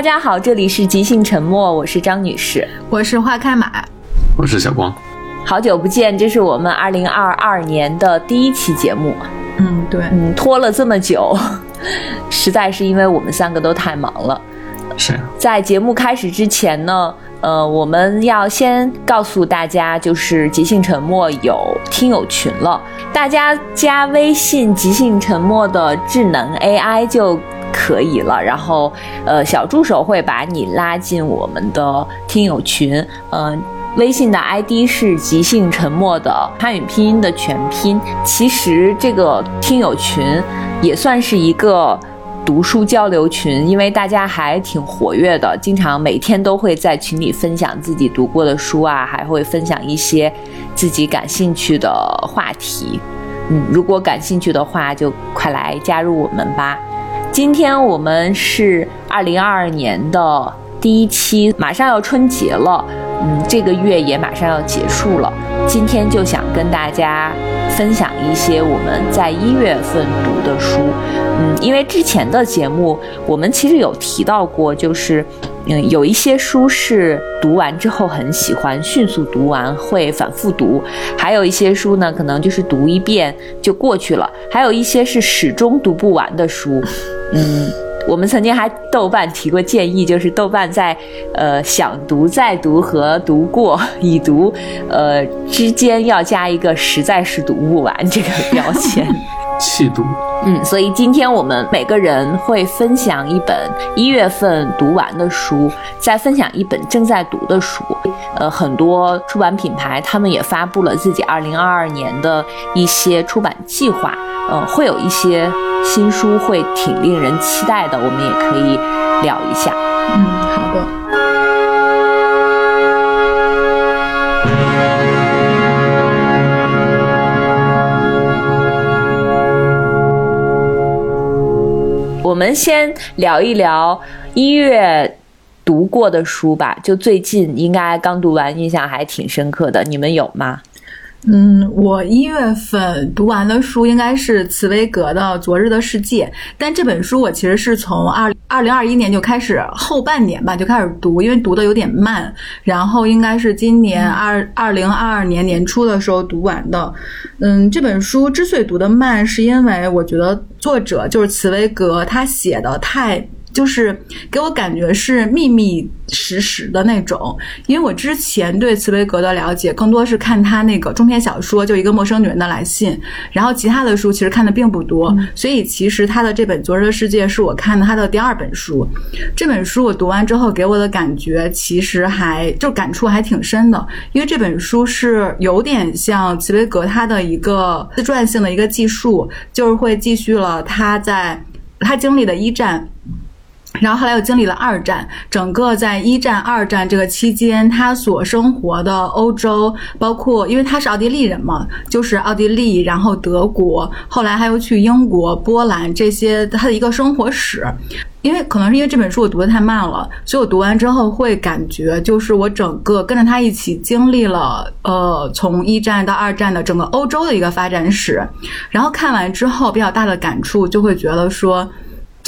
大家好，这里是即兴沉默，我是张女士，我是花开马，我是小光。好久不见，这是我们二零二二年的第一期节目。嗯，对，嗯，拖了这么久，实在是因为我们三个都太忙了。是。啊在节目开始之前呢，呃，我们要先告诉大家，就是即兴沉默有听友群了，大家加微信“即兴沉默”的智能 AI 就可以了。然后，呃，小助手会把你拉进我们的听友群。嗯。微信的 ID 是即兴沉默的汉语拼音的全拼。其实这个听友群也算是一个读书交流群，因为大家还挺活跃的，经常每天都会在群里分享自己读过的书啊，还会分享一些自己感兴趣的话题。嗯，如果感兴趣的话，就快来加入我们吧。今天我们是二零二二年的第一期，马上要春节了。嗯，这个月也马上要结束了，今天就想跟大家分享一些我们在一月份读的书。嗯，因为之前的节目我们其实有提到过，就是嗯有一些书是读完之后很喜欢，迅速读完会反复读；还有一些书呢，可能就是读一遍就过去了；还有一些是始终读不完的书。嗯。我们曾经还豆瓣提过建议，就是豆瓣在呃想读、再读和读过、已读呃之间要加一个实在是读不完这个标签。弃读。嗯，所以今天我们每个人会分享一本一月份读完的书，再分享一本正在读的书。呃，很多出版品牌他们也发布了自己二零二二年的一些出版计划。呃，会有一些新书会挺令人期待的，我们也可以聊一下。嗯，好的。我们先聊一聊一月读过的书吧，就最近应该刚读完，印象还挺深刻的，你们有吗？嗯，我一月份读完的书应该是茨威格的《昨日的世界》，但这本书我其实是从二二零二一年就开始后半年吧就开始读，因为读的有点慢，然后应该是今年二二零二二年年初的时候读完的。嗯，这本书之所以读的慢，是因为我觉得作者就是茨威格，他写的太。就是给我感觉是密密实实的那种，因为我之前对茨威格的了解更多是看他那个中篇小说，就一个陌生女人的来信，然后其他的书其实看的并不多，所以其实他的这本《昨日的世界》是我看的他的第二本书。这本书我读完之后给我的感觉其实还就感触还挺深的，因为这本书是有点像茨威格他的一个自传性的一个记述，就是会继续了他在他经历的一战。然后后来又经历了二战，整个在一战、二战这个期间，他所生活的欧洲，包括因为他是奥地利人嘛，就是奥地利，然后德国，后来还有去英国、波兰这些他的一个生活史。因为可能是因为这本书我读的太慢了，所以我读完之后会感觉就是我整个跟着他一起经历了，呃，从一战到二战的整个欧洲的一个发展史。然后看完之后比较大的感触就会觉得说。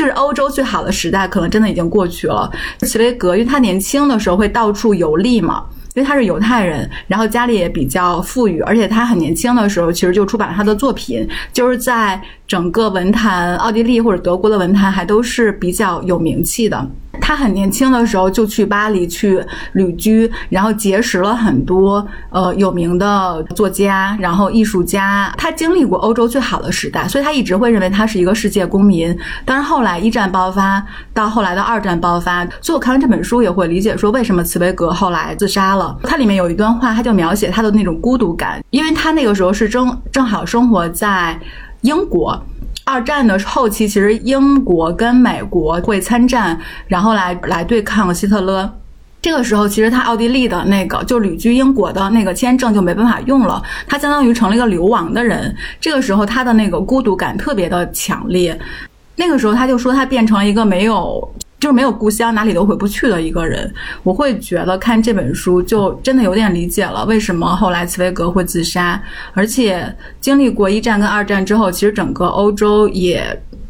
就是欧洲最好的时代，可能真的已经过去了。茨威格，因为他年轻的时候会到处游历嘛，因为他是犹太人，然后家里也比较富裕，而且他很年轻的时候其实就出版了他的作品，就是在整个文坛，奥地利或者德国的文坛还都是比较有名气的。他很年轻的时候就去巴黎去旅居，然后结识了很多呃有名的作家，然后艺术家。他经历过欧洲最好的时代，所以他一直会认为他是一个世界公民。但是后来一战爆发，到后来的二战爆发，所以我看完这本书也会理解说为什么茨威格后来自杀了。它里面有一段话，他就描写他的那种孤独感，因为他那个时候是正正好生活在英国。二战的后期，其实英国跟美国会参战，然后来来对抗希特勒。这个时候，其实他奥地利的那个就旅居英国的那个签证就没办法用了，他相当于成了一个流亡的人。这个时候，他的那个孤独感特别的强烈。那个时候，他就说他变成了一个没有。就是没有故乡，哪里都回不去的一个人。我会觉得看这本书就真的有点理解了为什么后来茨威格会自杀。而且经历过一战跟二战之后，其实整个欧洲也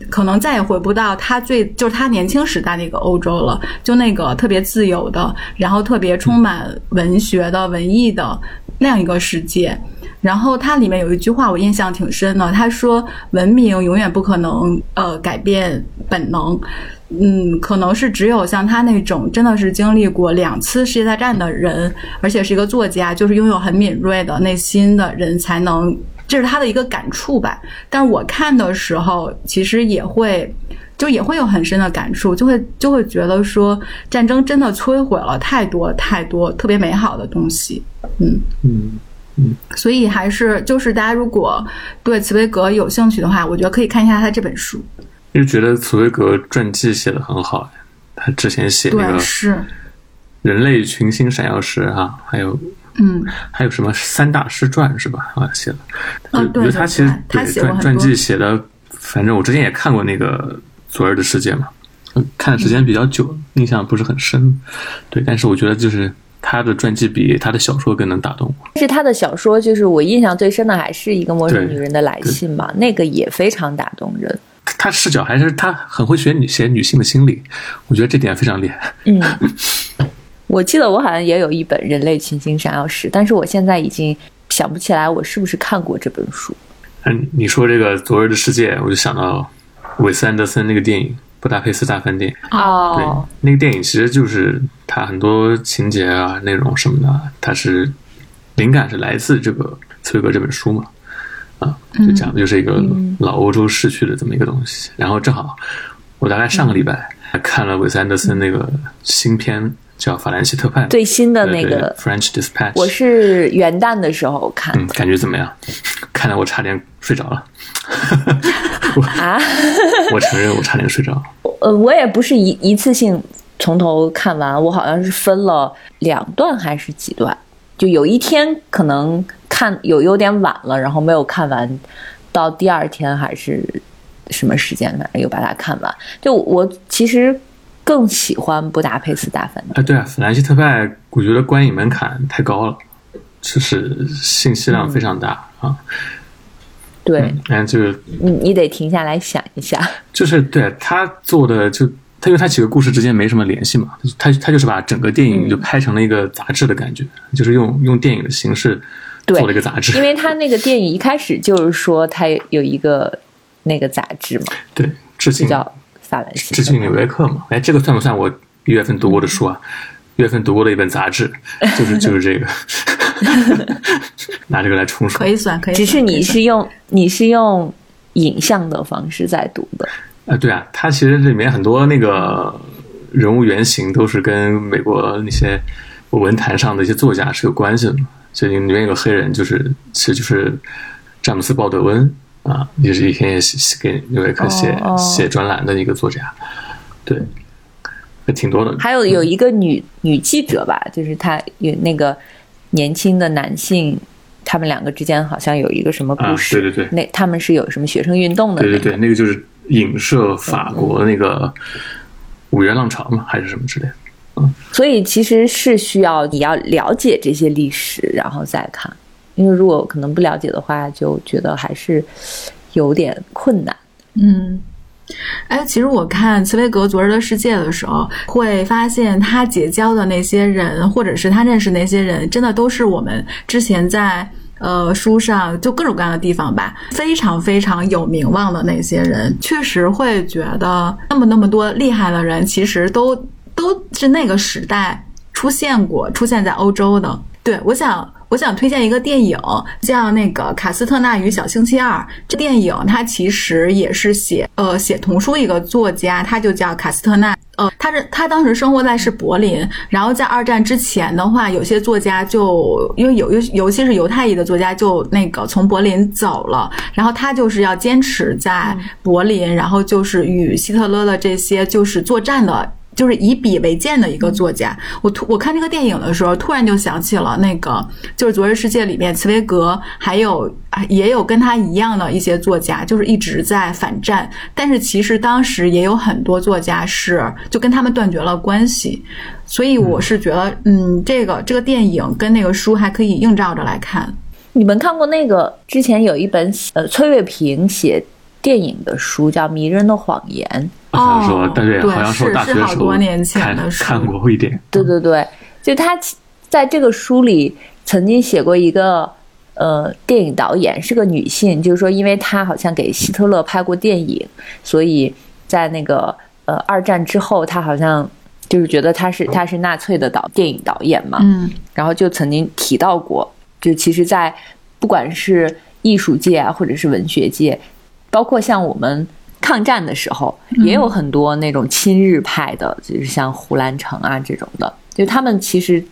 可能再也回不到他最就是他年轻时代那个欧洲了，就那个特别自由的，然后特别充满文学的、文艺的那样一个世界。然后它里面有一句话我印象挺深的，他说：“文明永远不可能呃改变本能。”嗯，可能是只有像他那种真的是经历过两次世界大战的人，而且是一个作家，就是拥有很敏锐的内心的人，才能这是他的一个感触吧。但是我看的时候，其实也会就也会有很深的感触，就会就会觉得说，战争真的摧毁了太多太多特别美好的东西。嗯嗯嗯，所以还是就是大家如果对茨威格有兴趣的话，我觉得可以看一下他这本书。就觉得茨威格传记写的很好，他之前写那个是人类群星闪耀时啊，还有嗯还有什么三大师传是吧？啊，写的，啊对他其实他写过传传记写的，反正我之前也看过那个《昨日的世界》嘛，嗯看的时间比较久，印象不是很深，对，但是我觉得就是他的传记比他的小说更能打动我。但是他的小说，就是我印象最深的还是一个陌生女人的来信嘛，那个也非常打动人。他视角还是他很会写女写女性的心理，我觉得这点非常厉害。嗯，我记得我好像也有一本《人类群星闪耀时》，但是我现在已经想不起来我是不是看过这本书。嗯，你说这个《昨日的世界》，我就想到韦斯安德森那个电影《布达佩斯大饭店》。哦。对哦，，那个电影其实就是它很多情节啊、内容什么的，它是灵感是来自这个茨威格这本书嘛，啊，就讲的就是一个老欧洲逝去的这么一个东西。然后正好我大概上个礼拜看了韦斯安德森那个新片叫《法兰西特派》最新的那个，French Dispatch，我是元旦的时候看嗯，感觉怎么样？看得我差点睡着了，啊，我承认我差点睡着了。呃，我也不是一一次性从头看完，我好像是分了两段还是几段，就有一天可能看有有点晚了，然后没有看完，到第二天还是什么时间，反正又把它看完。就我其实更喜欢《布达佩斯大饭店》。啊，对啊，法兰西特派，我觉得观影门槛太高了，就是信息量非常大、啊。对嗯，然这个你，你得停下来想一下。就是对他做的就。他因为他几个故事之间没什么联系嘛，他他就是把整个电影就拍成了一个杂志的感觉，就是用用电影的形式对做了一个杂志。因为他那个电影一开始就是说他有一个那个杂志嘛，对致敬叫法兰西。致敬《纽约客》嘛。哎，这个算不算我一月份读过的书啊？一月份读过的一本杂志，就是就是这个，拿这个来充数。可以算，可以。只是你是用你是用影像的方式在读的，啊，对啊，它其实里面很多那个人物原型都是跟美国那些文坛上的一些作家是有关系的所以里面有个黑人，就是其实就是詹姆斯·鲍德温啊，也是以前也写写给《纽约客》写、写专栏的一个作家，对，还挺多的。还有有一个女女记者吧，就是她有那个年轻的男性，他们两个之间好像有一个什么故事，啊对对对那他们是有什么学生运动的、那个，对对对，那个就是影射法国那个五月浪潮嘛，还是什么之类的。所以其实是需要你要了解这些历史，然后再看，因为如果可能不了解的话，就觉得还是有点困难。嗯，哎，其实我看茨威格《昨日的世界》的时候，会发现他结交的那些人，或者是他认识那些人，真的都是我们之前在呃书上就各种各样的地方吧，非常非常有名望的那些人，确实会觉得那么那么多厉害的人，其实都都是那个时代出现过，出现在欧洲的。对，我想我想推荐一个电影，叫那个《卡斯特纳与小星期二》。这电影它其实也是写呃写童书一个作家，他就叫卡斯特纳。呃，他是他当时生活在是柏林，然后在二战之前的话，有些作家就因为有尤尤其是犹太裔的作家就那个从柏林走了，然后他就是要坚持在柏林，然后就是与希特勒的这些就是作战的。就是以笔为剑的一个作家，我突我看这个电影的时候，突然就想起了那个，就是《昨日世界》里面茨威格，还有啊也有跟他一样的一些作家，就是一直在反战，但是其实当时也有很多作家是就跟他们断绝了关系，所以我是觉得，嗯，这个这个电影跟那个书还可以映照着来看。你们看过那个之前有一本呃崔卫平写电影的书，叫《迷人的谎言》。好像说，但是，好像说大学时候看看过一点。对对对，就他在这个书里曾经写过一个呃电影导演是个女性，就是说，因为她好像给希特勒拍过电影，所以在那个呃二战之后，她好像就是觉得她是她是纳粹的导电影导演嘛，嗯，然后就曾经提到过，就其实，在不管是艺术界啊，或者是文学界，包括像我们。抗战的时候，也有很多那种亲日派的，就是像胡兰成啊这种的，就他们其实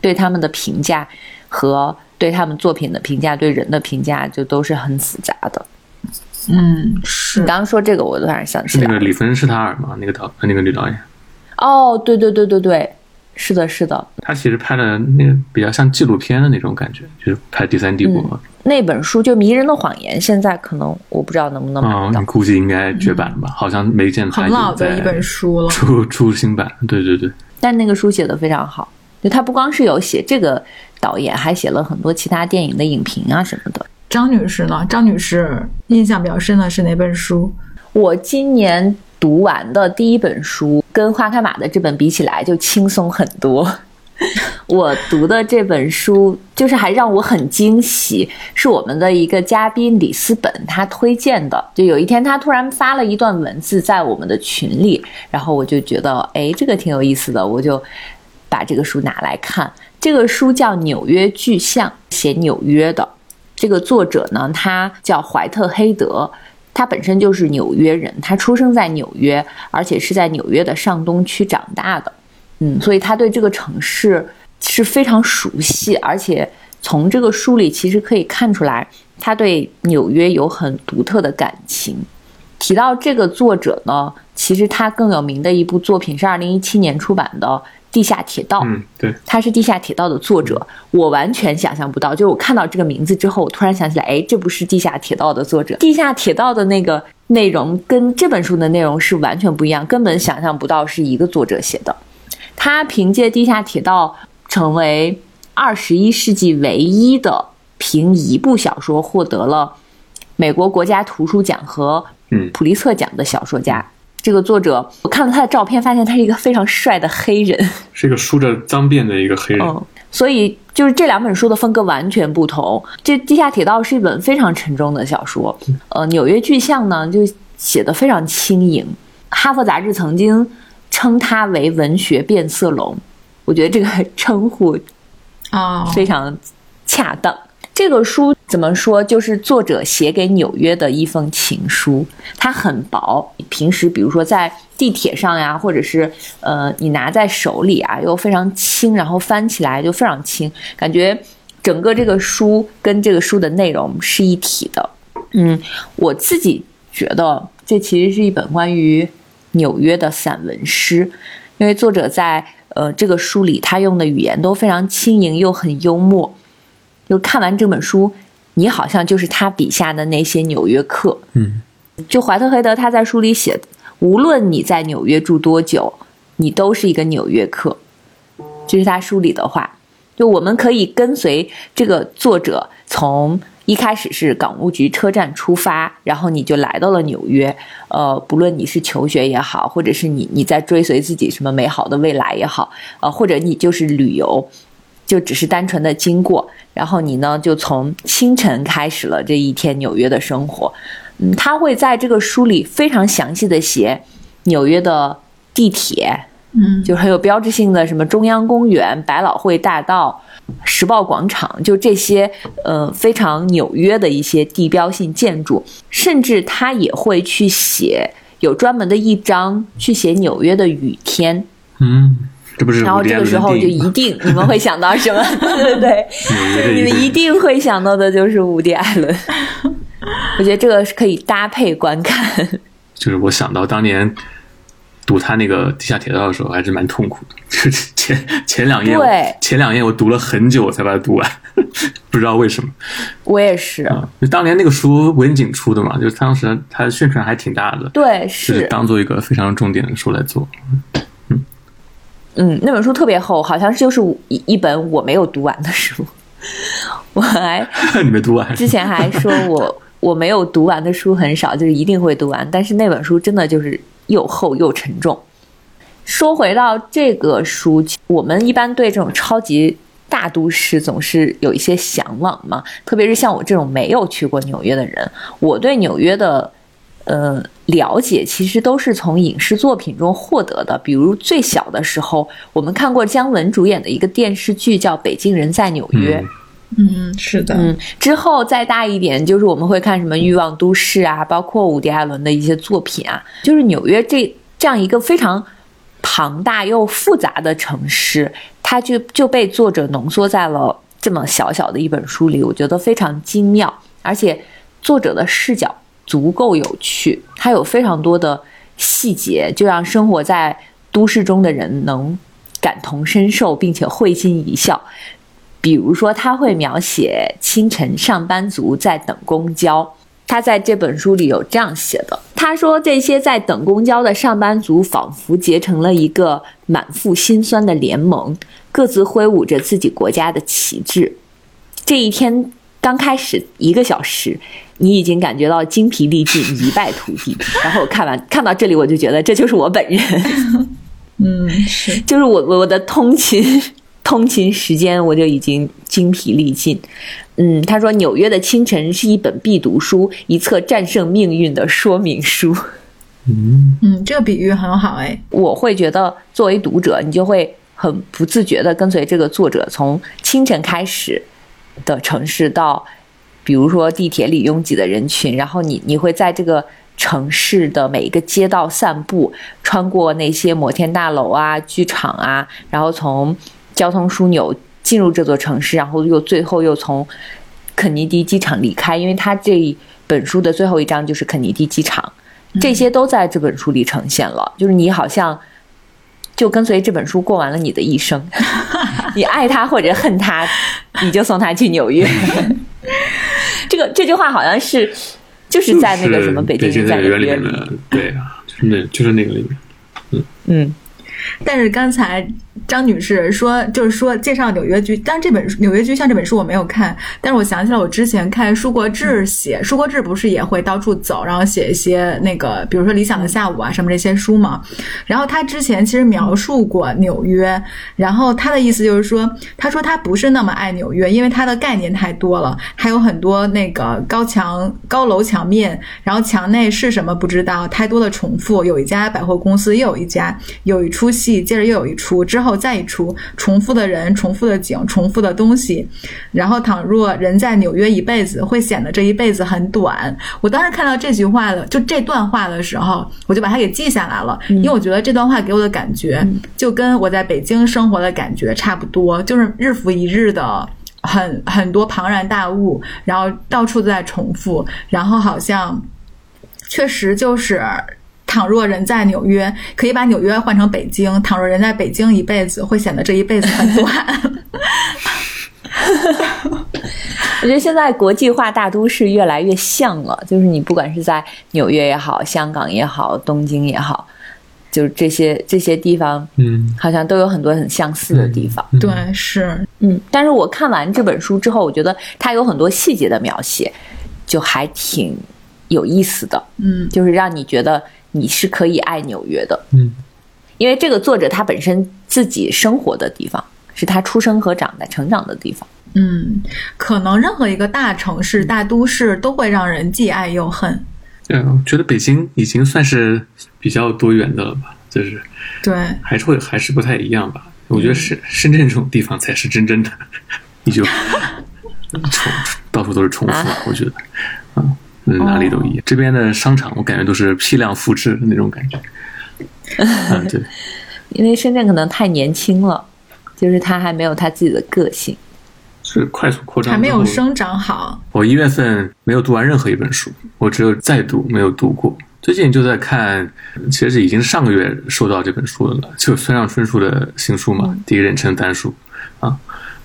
对他们的评价和对他们作品的评价、对人的评价，就都是很复杂的。嗯，是。你刚刚说这个，我突然想起来，是那个李芬施塔尔吗？那个导，那个女导演。哦，对对对对对，是的，是的。他其实拍的那个比较像纪录片的那种感觉，就是拍第三帝国。那本书就《迷人的谎言》，现在可能我不知道能不能买到。估计应该绝版了吧，好像没见很老的一本书了，出出新版。对对对。但那个书写的非常好，就他不光是有写这个导演，还写了很多其他电影的影评啊什么的。张女士呢？张女士印象比较深的是哪本书？我今年读完的第一本书，跟花开马的这本比起来，就轻松很多。我读的这本书就是还让我很惊喜，是我们的一个嘉宾李思本他推荐的。就有一天他突然发了一段文字在我们的群里，然后我就觉得哎这个挺有意思的，我就把这个书拿来看。这个书叫《纽约巨像》，写纽约的。这个作者呢，他叫怀特黑德，他本身就是纽约人，他出生在纽约，而且是在纽约的上东区长大的。嗯，所以他对这个城市是非常熟悉，而且从这个书里其实可以看出来，他对纽约有很独特的感情。提到这个作者呢，其实他更有名的一部作品是二零一七年出版的《地下铁道》。嗯，对，他是《地下铁道》的作者，我完全想象不到，就是我看到这个名字之后，我突然想起来，哎，这不是《地下铁道》的作者，《地下铁道》的那个内容跟这本书的内容是完全不一样，根本想象不到是一个作者写的。他凭借《地下铁道》成为二十一世纪唯一的凭一部小说获得了美国国家图书奖和普利策奖的小说家。这个作者，我看了他的照片，发现他是一个非常帅的黑人，是一个梳着脏辫的一个黑人。嗯，所以就是这两本书的风格完全不同。这《地下铁道》是一本非常沉重的小说，呃，《纽约巨像》呢就写的非常轻盈。哈佛杂志曾经。称它为文学变色龙，我觉得这个称呼啊非常恰当。这个书怎么说？就是作者写给纽约的一封情书，它很薄。平时比如说在地铁上呀，或者是呃你拿在手里啊，又非常轻，然后翻起来就非常轻，感觉整个这个书跟这个书的内容是一体的。嗯，我自己觉得这其实是一本关于。纽约的散文诗，因为作者在呃这个书里，他用的语言都非常轻盈又很幽默。就看完这本书，你好像就是他笔下的那些纽约客。嗯，就怀特黑德他在书里写，无论你在纽约住多久，你都是一个纽约客。这是他书里的话。就我们可以跟随这个作者从。一开始是港务局车站出发，然后你就来到了纽约。呃，不论你是求学也好，或者是你你在追随自己什么美好的未来也好，呃，或者你就是旅游，就只是单纯的经过。然后你呢，就从清晨开始了这一天纽约的生活。嗯，他会在这个书里非常详细的写纽约的地铁，嗯，就很有标志性的什么中央公园、百老汇大道。时报广场，就这些，呃，非常纽约的一些地标性建筑，甚至他也会去写，有专门的一章去写纽约的雨天。嗯，这不是。然后这个时候就一定你们会想到什么？对 对对，你们一定会想到的就是伍迪·艾伦。我觉得这个是可以搭配观看。就是我想到当年。读他那个地下铁道的时候还是蛮痛苦的，就 是前前两页，前两页我读了很久我才把它读完，不知道为什么。我也是，就当年那个书文景出的嘛，就是当时他的宣传还挺大的，对，是当做一个非常重点的书来做。嗯嗯，那本书特别厚，好像就是一一本我没有读完的书。我还 你没读完，之前还说我 我没有读完的书很少，就是一定会读完。但是那本书真的就是又厚又沉重。说回到这个书，我们一般对这种超级大都市总是有一些向往嘛，特别是像我这种没有去过纽约的人，我对纽约的呃了解其实都是从影视作品中获得的。比如最小的时候，我们看过姜文主演的一个电视剧叫《北京人在纽约》。嗯，是的。嗯，之后再大一点，就是我们会看什么《欲望都市》啊，包括伍迪·艾伦的一些作品啊。就是纽约这这样一个非常庞大又复杂的城市，它就就被作者浓缩在了这么小小的一本书里，我觉得非常精妙，而且作者的视角足够有趣，它有非常多的细节，就让生活在都市中的人能感同身受，并且会心一笑。比如说，他会描写清晨上班族在等公交。他在这本书里有这样写的：他说，这些在等公交的上班族仿佛结成了一个满腹心酸的联盟，各自挥舞着自己国家的旗帜。这一天刚开始一个小时，你已经感觉到精疲力尽、一败涂地。然后我看完看到这里，我就觉得这就是我本人。嗯，是，就是我我的通勤。通勤时间我就已经精疲力尽，嗯，他说纽约的清晨是一本必读书，一册战胜命运的说明书。嗯嗯，这个比喻很好哎。我会觉得作为读者，你就会很不自觉的跟随这个作者，从清晨开始的城市到，比如说地铁里拥挤的人群，然后你你会在这个城市的每一个街道散步，穿过那些摩天大楼啊、剧场啊，然后从。交通枢纽进入这座城市，然后又最后又从肯尼迪机场离开，因为他这本书的最后一章就是肯尼迪机场，这些都在这本书里呈现了。就是你好像就跟随这本书过完了你的一生，你爱他或者恨他，你就送他去纽约。这个这句话好像是就是在那个什么北京在纽约里，对啊，就是那就是那个里面，嗯嗯。但是刚才。张女士说，就是说介绍纽约居，但这本《纽约居像》这本书我没有看，但是我想起来我之前看舒国志写，舒国志不是也会到处走，然后写一些那个，比如说《理想的下午》啊什么这些书嘛。然后他之前其实描述过纽约，然后他的意思就是说，他说他不是那么爱纽约，因为它的概念太多了，还有很多那个高墙、高楼墙面，然后墙内是什么不知道，太多的重复，有一家百货公司又有一家，有一出戏接着又有一出，之后。再一出重复的人、重复的景、重复的东西，然后倘若人在纽约一辈子，会显得这一辈子很短。我当时看到这句话的，就这段话的时候，我就把它给记下来了，因为我觉得这段话给我的感觉，就跟我在北京生活的感觉差不多，就是日复一日的很很多庞然大物，然后到处都在重复，然后好像确实就是。倘若人在纽约，可以把纽约换成北京；倘若人在北京一辈子，会显得这一辈子很短。我觉得现在国际化大都市越来越像了，就是你不管是在纽约也好，香港也好，东京也好，就是这些这些地方，嗯，好像都有很多很相似的地方。对，是，嗯。但是我看完这本书之后，我觉得它有很多细节的描写，就还挺有意思的。嗯，就是让你觉得。你是可以爱纽约的，嗯，因为这个作者他本身自己生活的地方是他出生和长的、成长的地方。嗯，可能任何一个大城市、大都市都会让人既爱又恨。嗯，觉得北京已经算是比较多元的了吧？就是对，还是会还是不太一样吧？我觉得深深圳这种地方才是真正的，你就重到处都是重复，我觉得，嗯。哪里都一样，这边的商场我感觉都是批量复制的那种感觉。嗯，对，因为深圳可能太年轻了，就是它还没有它自己的个性，是快速扩张，还没有生长好。我一月份没有读完任何一本书，我只有在读，没有读过。最近就在看，其实已经上个月收到这本书了，就村上春树的新书嘛，《第一人称单数》啊。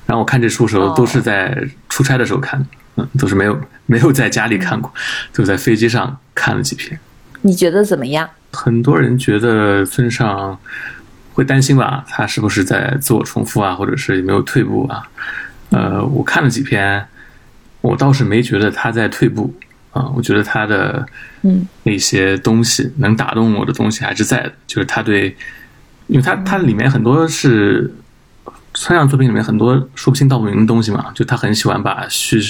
然后我看这书的时候都是在出差的时候看的。嗯，都是没有没有在家里看过，就在飞机上看了几篇。你觉得怎么样？很多人觉得村上会担心吧，他是不是在自我重复啊，或者是有没有退步啊？呃，我看了几篇，我倒是没觉得他在退步，啊，我觉得他的嗯那些东西能打动我的东西还是在的，就是他对，因为他他里面很多是村上作品里面很多说不清道不明的东西嘛，就他很喜欢把虚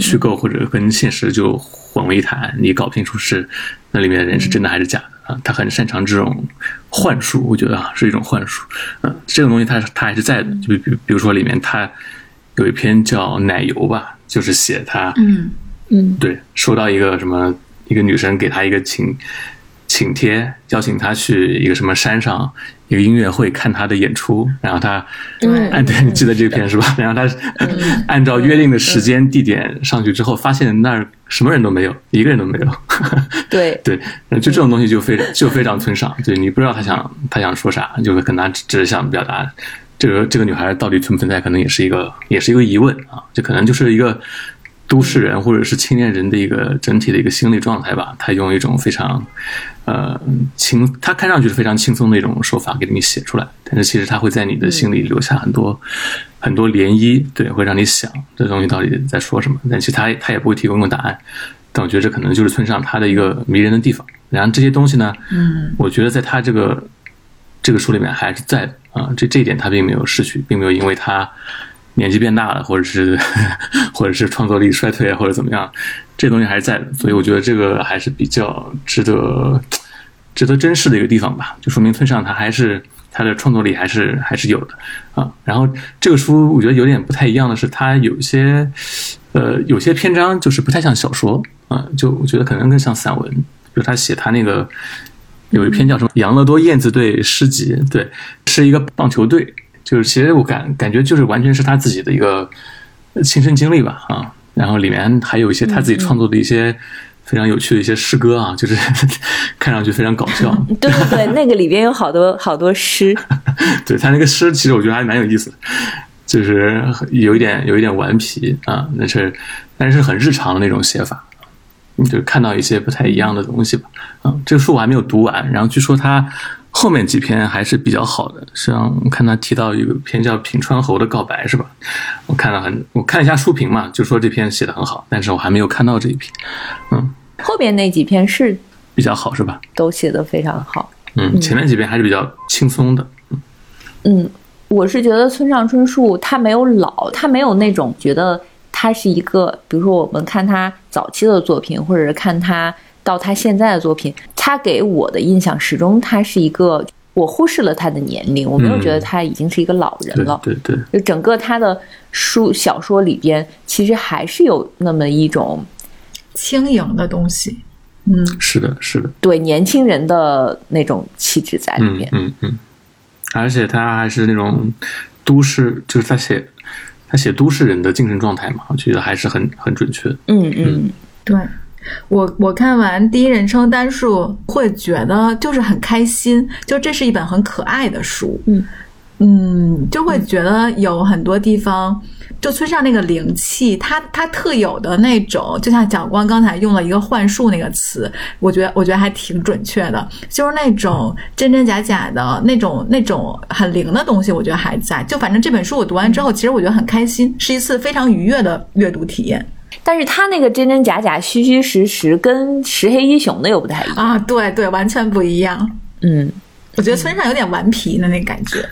虚构或者跟现实就混为一谈，你搞不清楚是那里面的人是真的还是假的啊，他很擅长这种幻术，我觉得啊是一种幻术，嗯，这种东西他他还是在的，就比比比如说里面他有一篇叫奶油吧，就是写他嗯嗯。对，收到一个什么一个女生给他一个请请帖，邀请他去一个什么山上一个音乐会看他的演出，然后他对。按对你记得这个片是吧？然后他 按照约定的时间地点上去之后，发现那儿什么人都没有，一个人都没有。对，对，就这种东西就非常就非常村上，对你不知道他想他想说啥，就是可能他只是想表达这个这个女孩到底存不存在，可能也是一个也是一个疑问啊，这可能就是一个都市人或者是青年人的一个整体的一个心理状态吧。他用一种非常呃轻，他看上去是非常轻松的一种手法给你写出来，但是其实他会在你的心里留下很多。很多涟漪，对，会让你想这东西到底在说什么，但其实他他也不会提供个答案。但我觉得这可能就是村上他的一个迷人的地方。然后这些东西呢，嗯，我觉得在他这个这个书里面还是在的啊，这这一点他并没有失去，并没有因为他年纪变大了，或者是或者是创作力衰退或者怎么样，这东西还是在的。所以我觉得这个还是比较值得值得珍视的一个地方吧，就说明村上他还是他的创作力还是还是有的啊。然后这个书我觉得有点不太一样的是，它有些呃有些篇章就是不太像小说啊，就我觉得可能更像散文，就是他写他那个有一篇叫什么《养乐多燕子队诗集》，对，是一个棒球队，就是其实我感感觉就是完全是他自己的一个亲身经历吧啊。然后里面还有一些他自己创作的一些非常有趣的一些诗歌啊，就是 看上去非常搞笑。对对对，那个里边有好多好多诗，对他那个诗，其实我觉得还蛮有意思的，就是有一点有一点顽皮啊，那是但是很日常的那种写法，你就看到一些不太一样的东西吧。啊，这个书我还没有读完，然后据说他后面几篇还是比较好的，像我看他提到有一篇叫《平川侯的告白》是吧？我看了很，我看了一下书评嘛，就说这篇写的很好，但是我还没有看到这一篇，嗯，后面那几篇是比较好是吧？都写的非常好。嗯，前面几篇还是比较轻松的，嗯，我是觉得村上春树他没有老，他没有那种觉得他是一个，比如说我们看他早期的作品，或者是看他到他现在的作品，他给我的印象始终他是一个，我忽视了他的年龄，我没有觉得他已经是一个老人对了。对对，就整个他的书小说里边，其实还是有那么一种轻盈的东西，嗯，是的，是的。对年轻人的那种气质在里嗯面。嗯嗯，而且他还是那种都市，就是他写他写都市人的精神状态嘛，我觉得还是很很准确。嗯嗯对。我我看完第一人称单数会觉得就是很开心，就这是一本很可爱的书，嗯嗯，就会觉得有很多地方，就村上那个灵气，他他特有的那种，就像蒋光刚才用了一个幻术那个词，我觉得我觉得还挺准确的，就是那种真真假假的那种那种很灵的东西，我觉得还在。就反正这本书我读完之后，其实我觉得很开心，是一次非常愉悦的阅读体验但是他那个真真假假、虚虚实实，跟石黑一雄的又不太一样。啊！对对，完全不一样。嗯，我觉得村上有点顽皮的那感觉。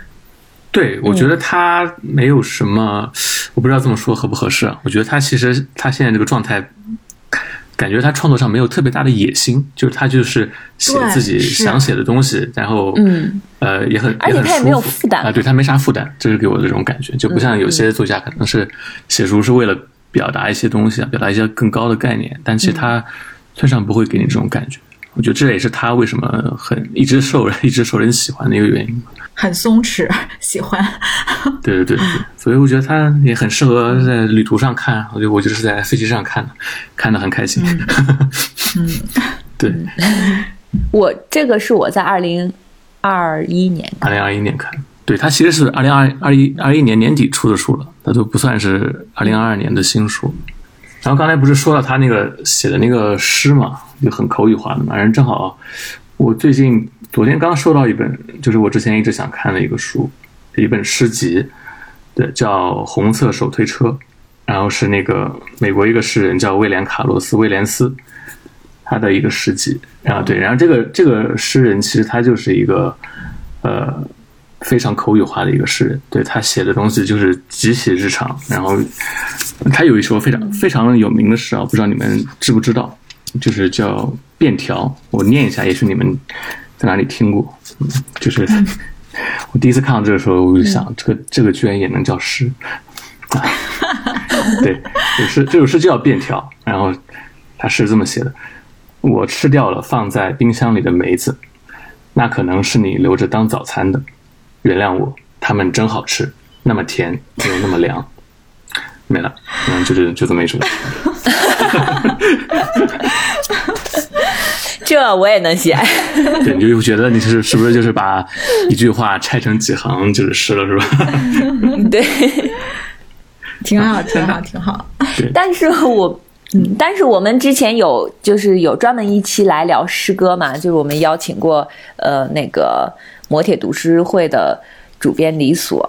对，我觉得他没有什么，我不知道这么说合不合适啊。我觉得他其实他现在这个状态，感觉他创作上没有特别大的野心，就是他就是写自己想写的东西，然后嗯呃也很很而且他也没有负担啊，对他没啥负担，这是给我的这种感觉，就不像有些作家可能是写书是为了表达一些东西啊，表达一些更高的概念，但其实他村上不会给你这种感觉。我觉得这也是他为什么很一直受人 一直受人喜欢的一个原因吧。很松弛，喜欢。对对对对，所以我觉得他也很适合在旅途上看。我觉得我就是在飞机上看的，看的很开心。嗯，对，我这个是我在二零二一年二零二一年看，对他其实是二零二二一二一年年底出的书了，那都不算是二零二二年的新书。然后刚才不是说到他那个写的那个诗嘛，就很口语化的嘛，然后正好我最近昨天刚收到一本，就是我之前一直想看的一个书，一本诗集，对，叫《红色手推车》。然后是那个美国一个诗人叫威廉·卡洛斯·威廉斯，他的一个诗集。然后对，然后这个这个诗人其实他就是一个呃非常口语化的一个诗人，对他写的东西就是极其日常。然后他有一首非常非常有名的诗啊，不知道你们知不知道，就是叫《便条》，我念一下，也许你们在哪里听过，嗯，就是。我第一次看到这个时候，我就想，这个这个居然也能叫诗，啊，对，这诗这首诗就叫便条，然后他是这么写的：我吃掉了放在冰箱里的梅子，那可能是你留着当早餐的，原谅我，他们真好吃，那么甜又那么凉，没了，嗯，就是就这么一首。这我也能写，对，你就觉得你是是不是就是把一句话拆成几行就是诗了，是吧？对，挺好，挺好，挺好。但是我，嗯，但是我们之前有就是有专门一期来聊诗歌嘛，就是我们邀请过呃那个磨铁读诗会的主编李所，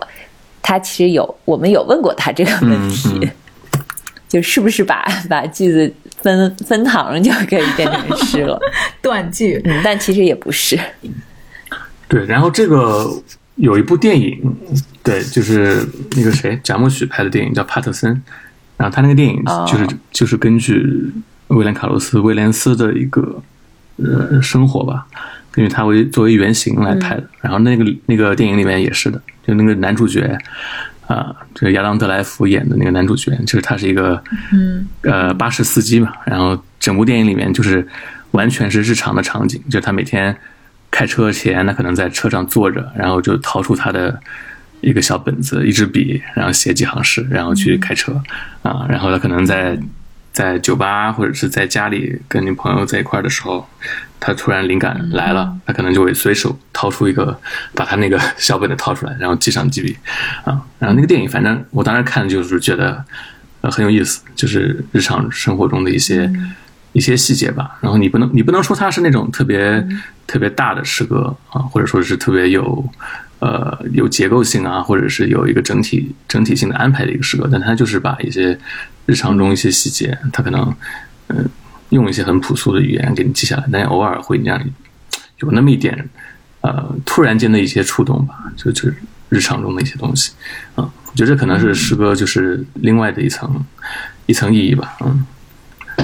他其实有我们有问过他这个问题，就是不是把把句子。分分堂就可以变成诗了，断句。嗯，但其实也不是。对，然后这个有一部电影，对，就是那个谁，贾木许拍的电影叫《帕特森》，然后他那个电影就是就是根据威廉卡洛斯威廉斯的一个呃生活吧，根据他为作为原型来拍的。然后那个那个电影里面也是的，就那个男主角。啊，这个亚当·德莱福演的那个男主角，就是他是一个，嗯，呃，巴士司机嘛。然后整部电影里面就是完全是日常的场景，就他每天开车前，他可能在车上坐着，然后就掏出他的一个小本子、一支笔，然后写几行诗，然后去开车。啊，然后他可能在。在酒吧或者是在家里跟女朋友在一块儿的时候，他突然灵感来了，他可能就会随手掏出一个，把他那个 小本子掏出来，然后记上几笔，啊，然后那个电影，反正我当时看就是觉得，呃，很有意思，就是日常生活中的一些一些细节吧。然后你不能你不能说它是那种特别特别大的诗歌啊，或者说是特别有呃有结构性啊，或者是有一个整体整体性的安排的一个诗歌，但它就是把一些。日常中一些细节，他可能，嗯，用一些很朴素的语言给你记下来，但偶尔会让你有那么一点，呃，突然间的一些触动吧，就就日常中的一些东西，啊，我觉得这可能是诗歌就是另外的一层一层意义吧，嗯，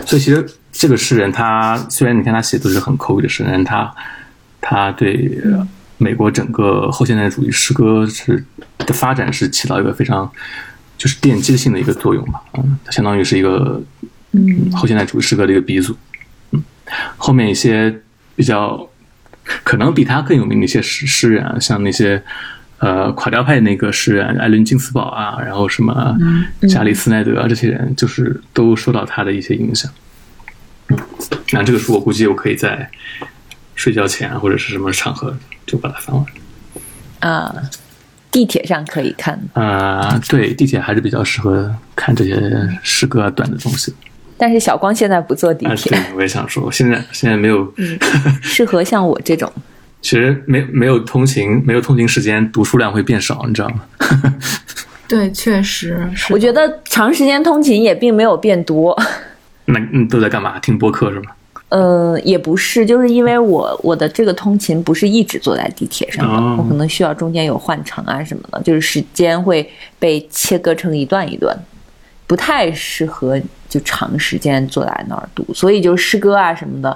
所以其实这个诗人他虽然你看他写都是很口语的诗人，他他对美国整个后现代主义诗歌是的发展是起到一个非常。就是奠基性的一个作用吧，嗯，它相当于是一个，嗯，后现代主义诗歌的一个鼻祖，嗯，后面一些比较可能比他更有名的一些诗诗人啊，像那些呃垮掉派那个诗人艾伦金斯堡啊，然后什么加里斯奈德啊这些人，就是都受到他的一些影响。嗯，那这个书我估计我可以在睡觉前或者是什么场合就把它翻完。啊。地铁上可以看啊，对，地铁还是比较适合看这些诗歌短的东西。但是小光现在不坐地铁，对，我也想说，现在现在没有适合像我这种。其实没没有通勤，没有通勤时间，读书量会变少，你知道吗？对，确实，我觉得长时间通勤也并没有变多。那你都在干嘛？听播客是吗？呃，也不是，就是因为我我的这个通勤不是一直坐在地铁上的，我可能需要中间有换乘啊什么的，就是时间会被切割成一段一段，不太适合就长时间坐在那儿读，所以就诗歌啊什么的，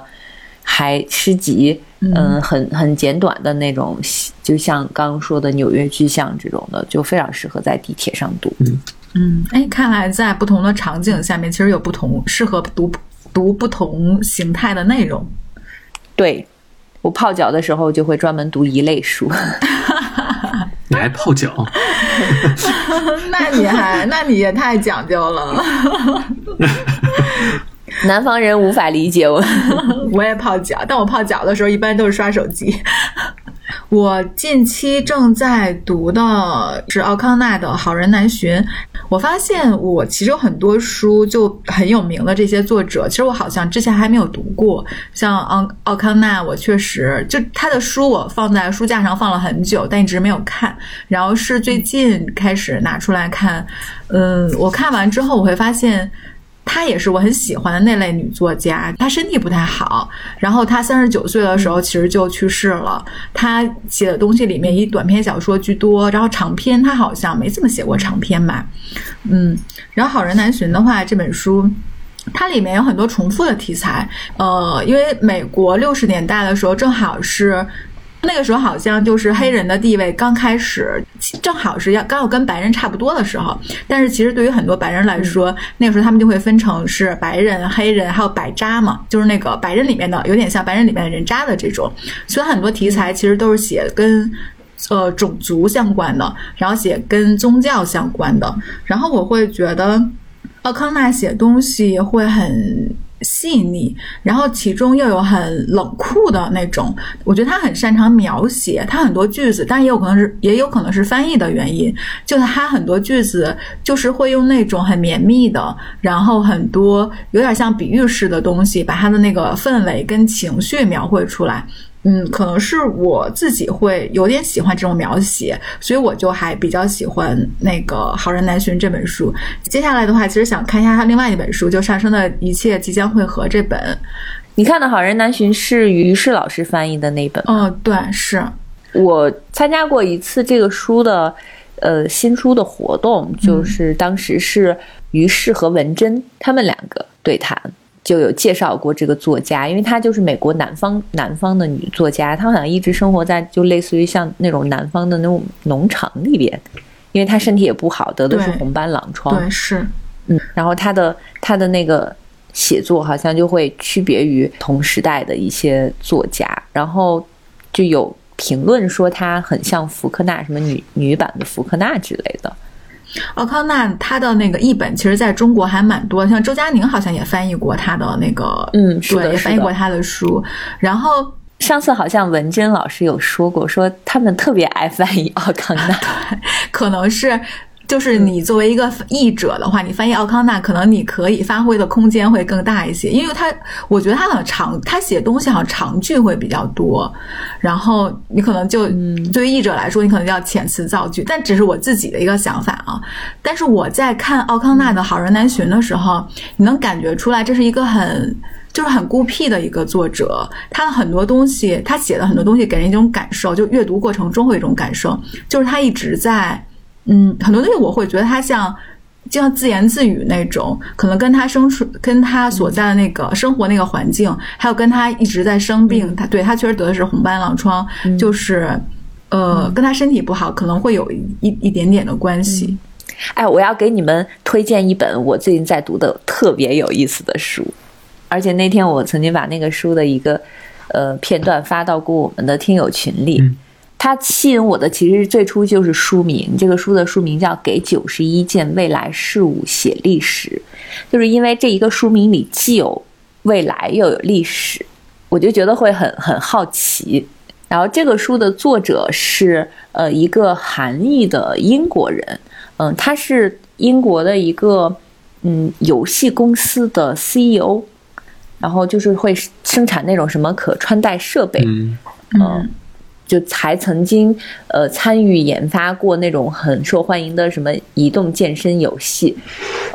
还诗集，嗯，很很简短的那种，就像刚刚说的纽约巨像这种的，就非常适合在地铁上读。嗯，哎，看来在不同的场景下面，其实有不同适合读。读不同形态的内容，对我泡脚的时候就会专门读一类书。你还泡脚？那你还那你也太讲究了。南方人无法理解我。我也泡脚，但我泡脚的时候一般都是刷手机。我近期正在读的是奥康纳的《好人难寻》，我发现我其实有很多书就很有名的这些作者，其实我好像之前还没有读过。像奥奥康纳，我确实就他的书我放在书架上放了很久，但一直没有看。然后是最近开始拿出来看，嗯，我看完之后我会发现。她也是我很喜欢的那类女作家。她身体不太好，然后她三十九岁的时候其实就去世了。她写的东西里面以短篇小说居多，然后长篇她好像没怎么写过长篇吧。嗯，然后《好人难寻》的话，这本书它里面有很多重复的题材。呃，因为美国六十年代的时候正好是。那个时候好像就是黑人的地位刚开始，正好是要刚好跟白人差不多的时候。但是其实对于很多白人来说，那个时候他们就会分成是白人、黑人还有白渣嘛，就是那个白人里面的有点像白人里面的人渣的这种。所以很多题材其实都是写跟呃种族相关的，然后写跟宗教相关的。然后我会觉得奥康纳写东西会很。细腻，然后其中又有很冷酷的那种，我觉得他很擅长描写，他很多句子，但也有可能是也有可能是翻译的原因，就是他很多句子就是会用那种很绵密的，然后很多有点像比喻式的东西，把他的那个氛围跟情绪描绘出来。嗯，可能是我自己会有点喜欢这种描写，所以我就还比较喜欢那个《好人难寻》这本书。接下来的话，其实想看一下他另外一本书，就《上升的一切即将会合》这本。你看的《好人难寻》是于适老师翻译的那本？嗯，对，是我参加过一次这个书的呃新书的活动，就是当时是于适和文珍他们两个对谈。就有介绍过这个作家，因为她就是美国南方南方的女作家，她好像一直生活在就类似于像那种南方的那种农场里边，因为她身体也不好，得的是红斑狼疮。对，是，嗯，然后她的她的那个写作好像就会区别于同时代的一些作家，然后就有评论说她很像福克纳，什么女女版的福克纳之类的。奥康纳他的那个译本，其实在中国还蛮多，像周佳宁好像也翻译过他的那个，嗯，对，也翻译过他的书。然后上次好像文珍老师有说过，说他们特别爱翻译奥康纳，可能是。就是你作为一个译者的话，你翻译奥康纳，可能你可以发挥的空间会更大一些，因为他，我觉得他好像长，他写东西好像长句会比较多，然后你可能就，对于译者来说，你可能要遣词造句，但只是我自己的一个想法啊。但是我在看奥康纳的好人难寻的时候，你能感觉出来，这是一个很，就是很孤僻的一个作者，他的很多东西，他写的很多东西给人一种感受，就阅读过程中会有一种感受，就是他一直在。嗯，很多东西我会觉得他像，就像自言自语那种，可能跟他生存、跟他所在的那个生活那个环境，还有跟他一直在生病，他对他确实得的是红斑狼疮，就是，呃，跟他身体不好可能会有一一点点的关系。哎，我要给你们推荐一本我最近在读的特别有意思的书，而且那天我曾经把那个书的一个呃片段发到过我们的听友群里。它吸引我的其实最初就是书名，这个书的书名叫《给九十一件未来事物写历史》，就是因为这一个书名里既有未来又有历史，我就觉得会很很好奇。然后这个书的作者是呃一个韩裔的英国人，嗯，他是英国的一个嗯游戏公司的 CEO，然后就是会生产那种什么可穿戴设备，嗯。就还曾经呃参与研发过那种很受欢迎的什么移动健身游戏，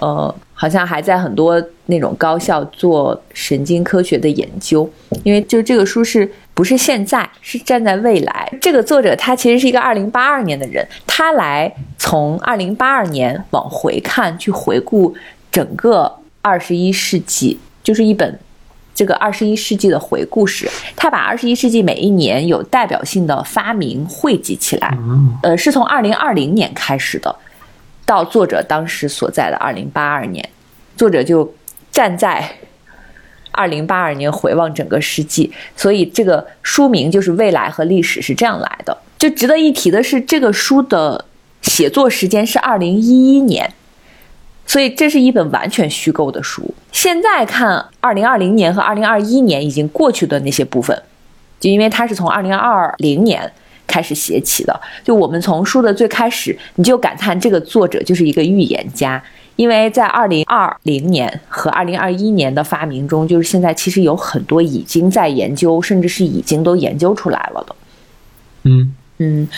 呃，好像还在很多那种高校做神经科学的研究。因为就这个书是不是现在是站在未来？这个作者他其实是一个二零八二年的人，他来从二零八二年往回看，去回顾整个二十一世纪，就是一本。这个二十一世纪的回顾史，他把二十一世纪每一年有代表性的发明汇集起来，呃，是从二零二零年开始的，到作者当时所在的二零八二年，作者就站在二零八二年回望整个世纪，所以这个书名就是未来和历史是这样来的。就值得一提的是，这个书的写作时间是二零一一年。所以这是一本完全虚构的书。现在看二零二零年和二零二一年已经过去的那些部分，就因为它是从二零二零年开始写起的。就我们从书的最开始，你就感叹这个作者就是一个预言家，因为在二零二零年和二零二一年的发明中，就是现在其实有很多已经在研究，甚至是已经都研究出来了的。嗯嗯，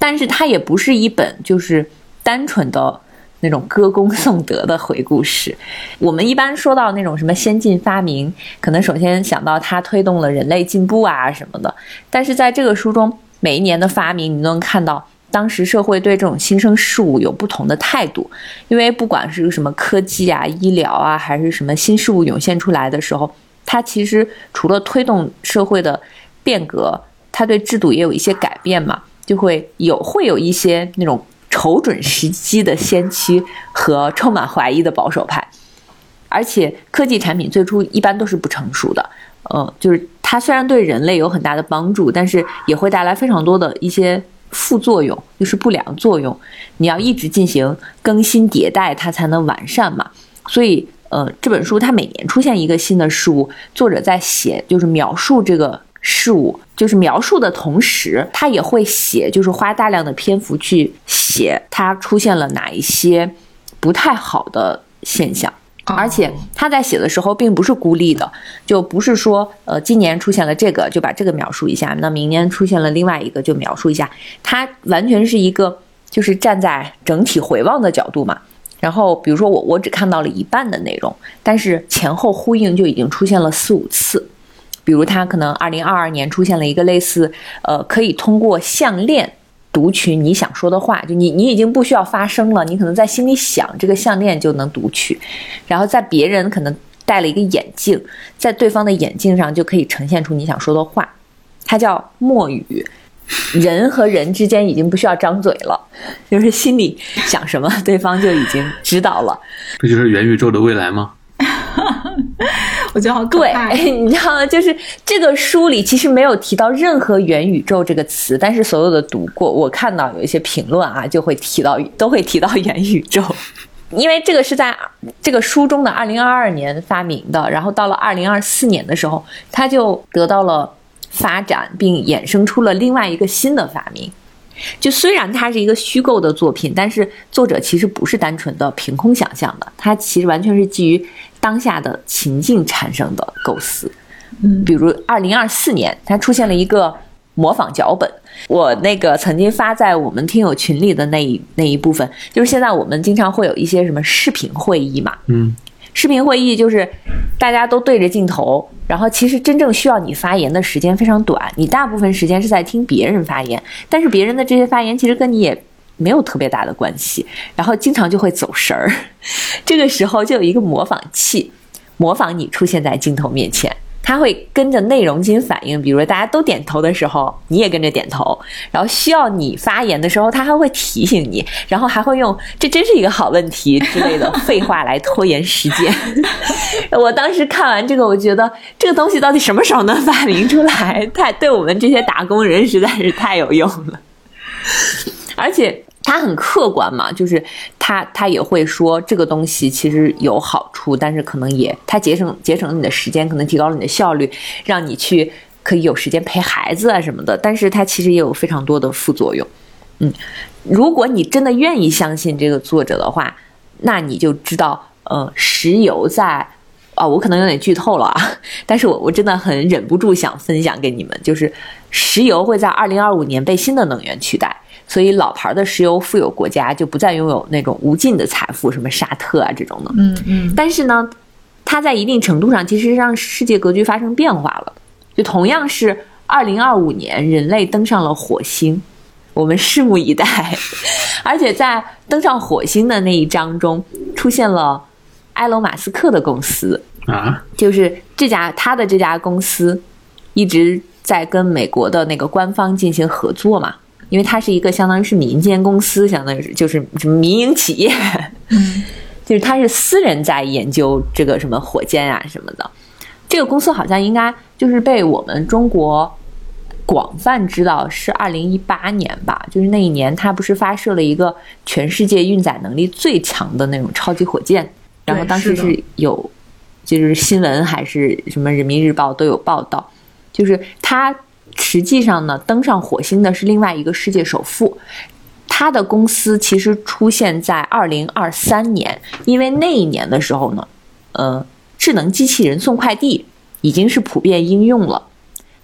但是它也不是一本就是单纯的那种歌功颂德的回顾式。我们一般说到那种什么先进发明，可能首先想到它推动了人类进步啊什么的。但是在这个书中，每一年的发明，你都能看到当时社会对这种新生事物有不同的态度。因为不管是什么科技啊、医疗啊，还是什么新事物涌现出来的时候，它其实除了推动社会的变革。它对制度也有一些改变嘛，就会有会有一些那种瞅准时机的先驱和充满怀疑的保守派，而且科技产品最初一般都是不成熟的，呃，就是它虽然对人类有很大的帮助，但是也会带来非常多的一些副作用，就是不良作用。你要一直进行更新迭代，它才能完善嘛。所以，呃，这本书它每年出现一个新的事物，作者在写就是描述这个。事物就是描述的同时，他也会写，就是花大量的篇幅去写它出现了哪一些不太好的现象。而且他在写的时候并不是孤立的，就不是说呃今年出现了这个就把这个描述一下，那明年出现了另外一个就描述一下。他完全是一个就是站在整体回望的角度嘛。然后比如说我我只看到了一半的内容，但是前后呼应就已经出现了四五次。比如，他可能二零二二年出现了一个类似，呃，可以通过项链读取你想说的话，就你你已经不需要发声了，你可能在心里想这个项链就能读取，然后在别人可能戴了一个眼镜，在对方的眼镜上就可以呈现出你想说的话，它叫默语，人和人之间已经不需要张嘴了，就是心里想什么，对方就已经知道了，这就是元宇宙的未来吗？我觉得好对，你知道吗？就是这个书里其实没有提到任何元宇宙这个词，但是所有的读过，我看到有一些评论啊，就会提到，都会提到元宇宙，因为这个是在这个书中的二零二二年发明的，然后到了二零二四年的时候，它就得到了发展，并衍生出了另外一个新的发明。就虽然它是一个虚构的作品，但是作者其实不是单纯的凭空想象的，它其实完全是基于当下的情境产生的构思。嗯，比如二零二四年，它出现了一个模仿脚本。我那个曾经发在我们听友群里的那一那一部分，就是现在我们经常会有一些什么视频会议嘛，嗯。视频会议就是大家都对着镜头，然后其实真正需要你发言的时间非常短，你大部分时间是在听别人发言，但是别人的这些发言其实跟你也没有特别大的关系，然后经常就会走神儿，这个时候就有一个模仿器，模仿你出现在镜头面前。他会跟着内容进行反应，比如说大家都点头的时候，你也跟着点头，然后需要你发言的时候，他还会提醒你，然后还会用“这真是一个好问题”之类的废话来拖延时间。我当时看完这个，我觉得这个东西到底什么时候能发明出来？太对我们这些打工人实在是太有用了，而且。他很客观嘛，就是他他也会说这个东西其实有好处，但是可能也他节省节省了你的时间，可能提高了你的效率，让你去可以有时间陪孩子啊什么的。但是它其实也有非常多的副作用。嗯，如果你真的愿意相信这个作者的话，那你就知道，呃，石油在啊，我可能有点剧透了啊，但是我我真的很忍不住想分享给你们，就是石油会在二零二五年被新的能源取代。所以，老牌的石油富有国家就不再拥有那种无尽的财富，什么沙特啊这种的。嗯嗯。但是呢，它在一定程度上其实让世界格局发生变化了。就同样是二零二五年，人类登上了火星，我们拭目以待。而且在登上火星的那一章中，出现了埃隆·马斯克的公司啊，就是这家他的这家公司一直在跟美国的那个官方进行合作嘛。因为它是一个相当于是民间公司，相当于是就是什么民营企业，嗯 就是它是私人在研究这个什么火箭啊什么的。这个公司好像应该就是被我们中国广泛知道，是二零一八年吧？就是那一年，它不是发射了一个全世界运载能力最强的那种超级火箭，然后当时是有就是新闻还是什么人民日报都有报道，就是它。实际上呢，登上火星的是另外一个世界首富。他的公司其实出现在二零二三年，因为那一年的时候呢，呃，智能机器人送快递已经是普遍应用了，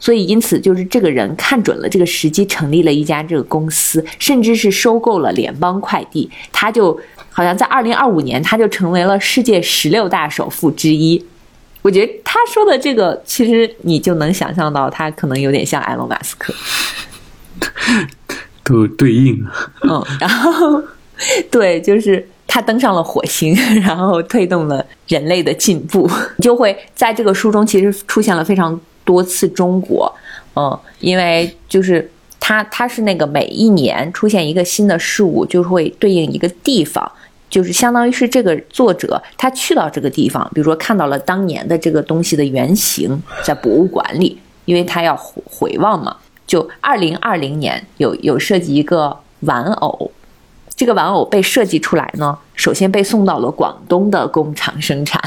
所以因此就是这个人看准了这个时机，成立了一家这个公司，甚至是收购了联邦快递。他就好像在二零二五年，他就成为了世界十六大首富之一。我觉得他说的这个，其实你就能想象到，他可能有点像埃隆·马斯克。都对应，嗯，然后对，就是他登上了火星，然后推动了人类的进步，就会在这个书中其实出现了非常多次中国，嗯，因为就是他他是那个每一年出现一个新的事物，就会对应一个地方，就是相当于是这个作者他去到这个地方，比如说看到了当年的这个东西的原型在博物馆里，因为他要回望嘛。就二零二零年有有设计一个玩偶，这个玩偶被设计出来呢，首先被送到了广东的工厂生产，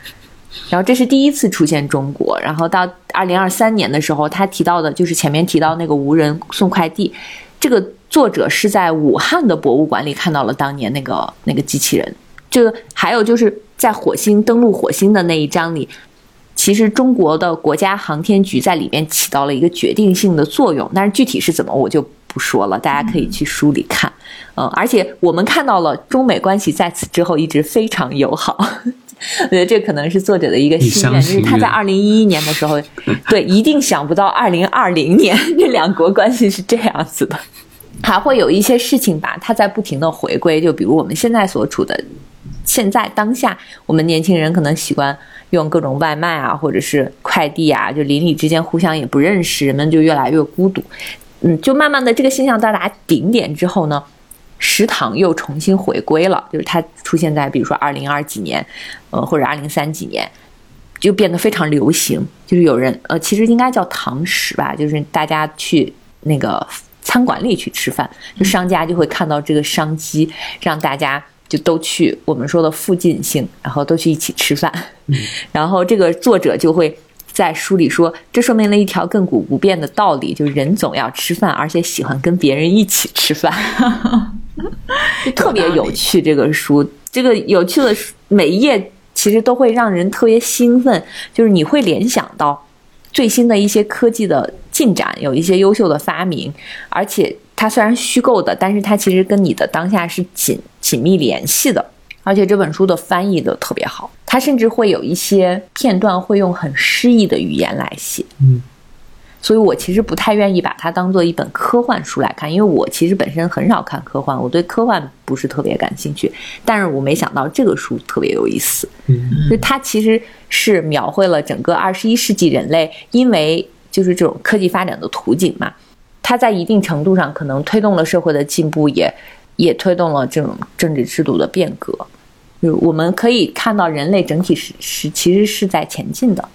然后这是第一次出现中国。然后到二零二三年的时候，他提到的就是前面提到那个无人送快递，这个作者是在武汉的博物馆里看到了当年那个那个机器人。这个还有就是在火星登陆火星的那一章里。其实中国的国家航天局在里面起到了一个决定性的作用，但是具体是怎么我就不说了，大家可以去书里看。嗯，而且我们看到了中美关系在此之后一直非常友好，我觉得这可能是作者的一个心愿，就是他在二零一一年的时候，对，一定想不到二零二零年 这两国关系是这样子的，还会有一些事情吧，他在不停的回归，就比如我们现在所处的现在当下，我们年轻人可能习惯。用各种外卖啊，或者是快递啊，就邻里之间互相也不认识，人们就越来越孤独。嗯，就慢慢的这个现象到达顶点之后呢，食堂又重新回归了，就是它出现在比如说二零二几年，呃或者二零三几年，就变得非常流行。就是有人呃，其实应该叫堂食吧，就是大家去那个餐馆里去吃饭，就商家就会看到这个商机，让大家。就都去我们说的附近性，然后都去一起吃饭，然后这个作者就会在书里说，这说明了一条亘古不变的道理，就是人总要吃饭，而且喜欢跟别人一起吃饭，特别有趣。这个书，这个有趣的每一页其实都会让人特别兴奋，就是你会联想到最新的一些科技的进展，有一些优秀的发明，而且。它虽然虚构的，但是它其实跟你的当下是紧紧密联系的，而且这本书的翻译的特别好，它甚至会有一些片段会用很诗意的语言来写，嗯，所以我其实不太愿意把它当做一本科幻书来看，因为我其实本身很少看科幻，我对科幻不是特别感兴趣，但是我没想到这个书特别有意思，嗯，就它其实是描绘了整个二十一世纪人类因为就是这种科技发展的图景嘛。它在一定程度上可能推动了社会的进步，也也推动了这种政治制度的变革。就我们可以看到，人类整体是是其实是在前进的。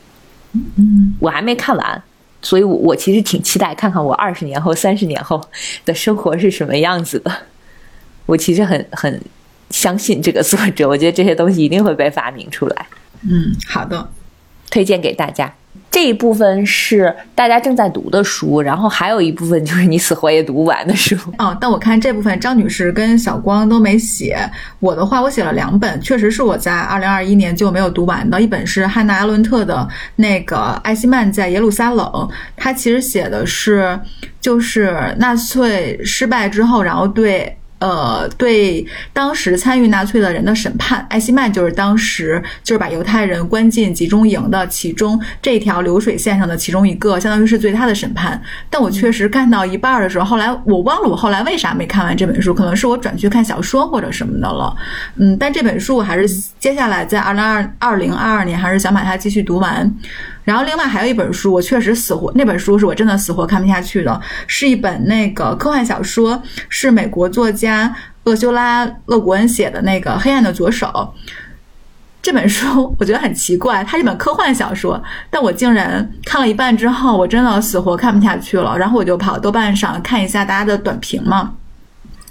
嗯，我还没看完，所以我我其实挺期待看看我二十年后、三十年后的生活是什么样子的。我其实很很相信这个作者，我觉得这些东西一定会被发明出来。嗯，好的，推荐给大家。这一部分是大家正在读的书，然后还有一部分就是你死活也读不完的书。哦，但我看这部分张女士跟小光都没写，我的话我写了两本，确实是我在二零二一年就没有读完的。一本是汉娜·阿伦特的那个《艾希曼在耶路撒冷》，他其实写的是就是纳粹失败之后，然后对。呃，对当时参与纳粹的人的审判，艾希曼就是当时就是把犹太人关进集中营的其中这条流水线上的其中一个，相当于是对他的审判。但我确实看到一半的时候，后来我忘了我后来为啥没看完这本书，可能是我转去看小说或者什么的了。嗯，但这本书我还是接下来在二零二二零二二年还是想把它继续读完。然后另外还有一本书，我确实死活那本书是我真的死活看不下去的，是一本那个科幻小说，是美国作家厄修拉·勒古恩写的那个《黑暗的左手》。这本书我觉得很奇怪，它是本科幻小说，但我竟然看了一半之后，我真的死活看不下去了。然后我就跑豆瓣上看一下大家的短评嘛，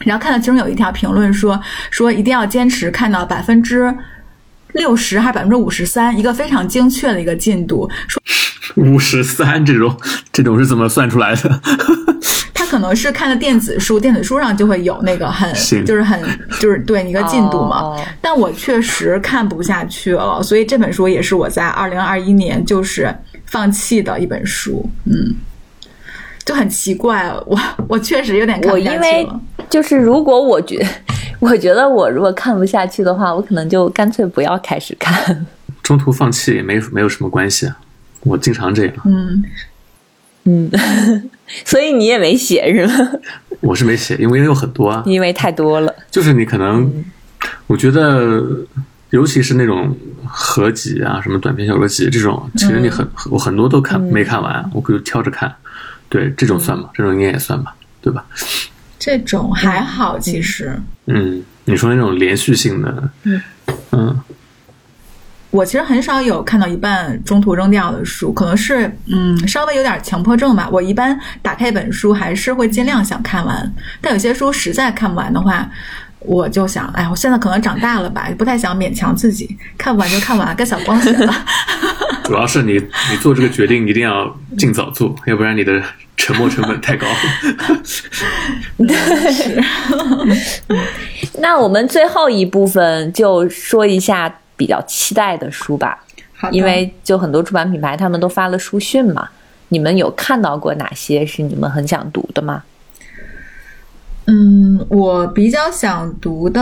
然后看到其中有一条评论说说一定要坚持看到百分之。六十还是百分之五十三，一个非常精确的一个进度。说五十三这种，这种是怎么算出来的？他可能是看的电子书，电子书上就会有那个很就是很就是对一个进度嘛。哦但我确实看不下去了，所以这本书也是我在二零二一年就是放弃的一本书。嗯，就很奇怪，我我确实有点看不下去我因为了。就是如果我觉，我觉得我如果看不下去的话，我可能就干脆不要开始看。中途放弃也没没有什么关系啊，我经常这样。嗯，嗯，所以你也没写是吗？我是没写，因为有很多啊，因为太多了。就是你可能，我觉得，尤其是那种合集啊，什么短篇小说集这种，其实你很、我很多都看没看完，我可以挑着看。对，这种算吧，这种应该也算吧，对吧？这种还好，其实。嗯，你说那种连续性的，嗯嗯我其实很少有看到一半中途扔掉的书，可能是嗯稍微有点强迫症吧。我一般打开一本书还是会尽量想看完，但有些书实在看不完的话，我就想，哎，我现在可能长大了吧，不太想勉强自己，看不完就看完，跟小光学了。主要是你你做这个决定一定要尽早做，要不然你的沉没成本太高。对那我们最后一部分就说一下比较期待的书吧，因为就很多出版品牌他们都发了书讯嘛。你们有看到过哪些是你们很想读的吗？嗯，我比较想读的，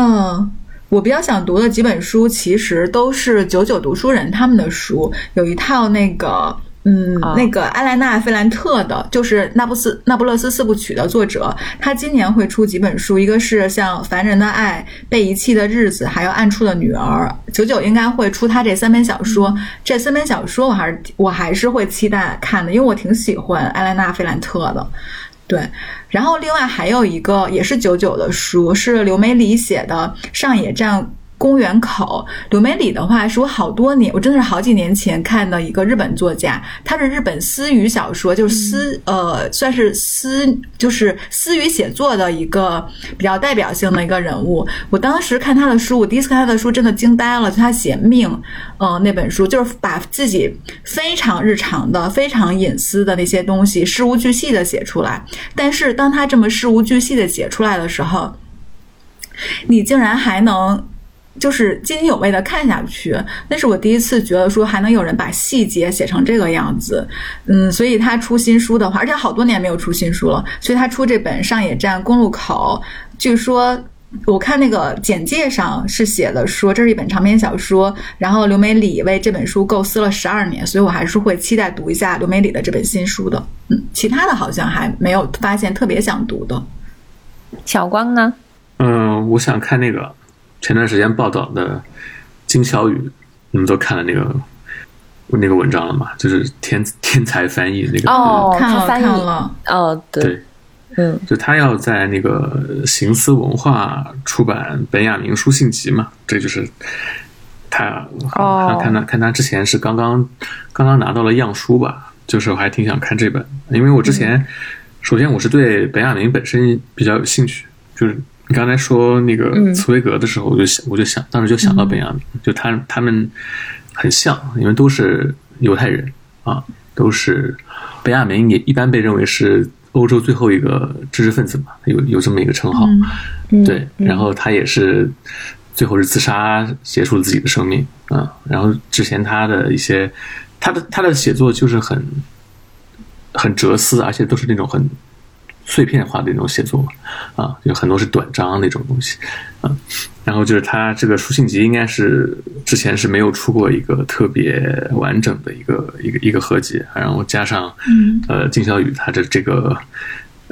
我比较想读的几本书，其实都是九九读书人他们的书，有一套那个。嗯，啊那个艾莱娜·费兰特的，就是那不斯那不勒斯四部曲的作者，他今年会出几本书，一个是像《凡人的爱》《被遗弃的日子》，还有《暗处的女儿》。九九应该会出他这三本小说，这三本小说我还是我还是会期待看的，因为我挺喜欢艾莱娜·费兰特的。对，然后另外还有一个也是九九的书，是刘梅里写的《上野站公园口》。柳梅里的话是我好多年，我真的是好几年前看的一个日本作家，他是日本私语小说，就是私、呃算是私就是私语写作的一个比较代表性的一个人物。我当时看他的书，我第一次看他的书真的惊呆了，就他写命，呃那本书就是把自己非常日常的、非常隐私的那些东西事无巨细的写出来。但是当他这么事无巨细的写出来的时候，你竟然还能就是津津有味的看下去，那是我第一次觉得说还能有人把细节写成这个样子。嗯，所以他出新书的话，而且好多年没有出新书了，所以他出这本《上野站公路口》，据说。我看那个简介上是写的说这是一本长篇小说，然后刘美里为这本书构思了十二年，所以我还是会期待读一下刘美里的这本新书的。嗯，其他的好像还没有发现特别想读的。小光呢？嗯，我想看那个前段时间报道的金小雨，你们都看了那个那个文章了吗？就是天天才翻译那个哦，看翻译看了哦，对，对，嗯，就他要在那个行思文化出版本雅明书信集嘛，这就是他。哦看他看他之前是刚刚刚刚拿到了样书吧，就是我还挺想看这本，因为我之前、首先我是对本雅明本身比较有兴趣，就是你刚才说那个嗯茨威格的时候，我就想我就想当时就想到本雅明，就他他们很像，因为都是犹太人啊，都是本雅明也一般被认为是欧洲最后一个知识分子嘛，有有这么一个称号。嗯对，然后他也是最后是自杀结束了自己的生命啊。然后之前他的一些，他的他的写作就是很很哲思，而且都是那种很碎片化的那种写作啊，有很多是短章那种东西啊。然后就是他这个书信集应该是之前是没有出过一个特别完整的一个一个一个合集，然后加上呃金小雨他的这个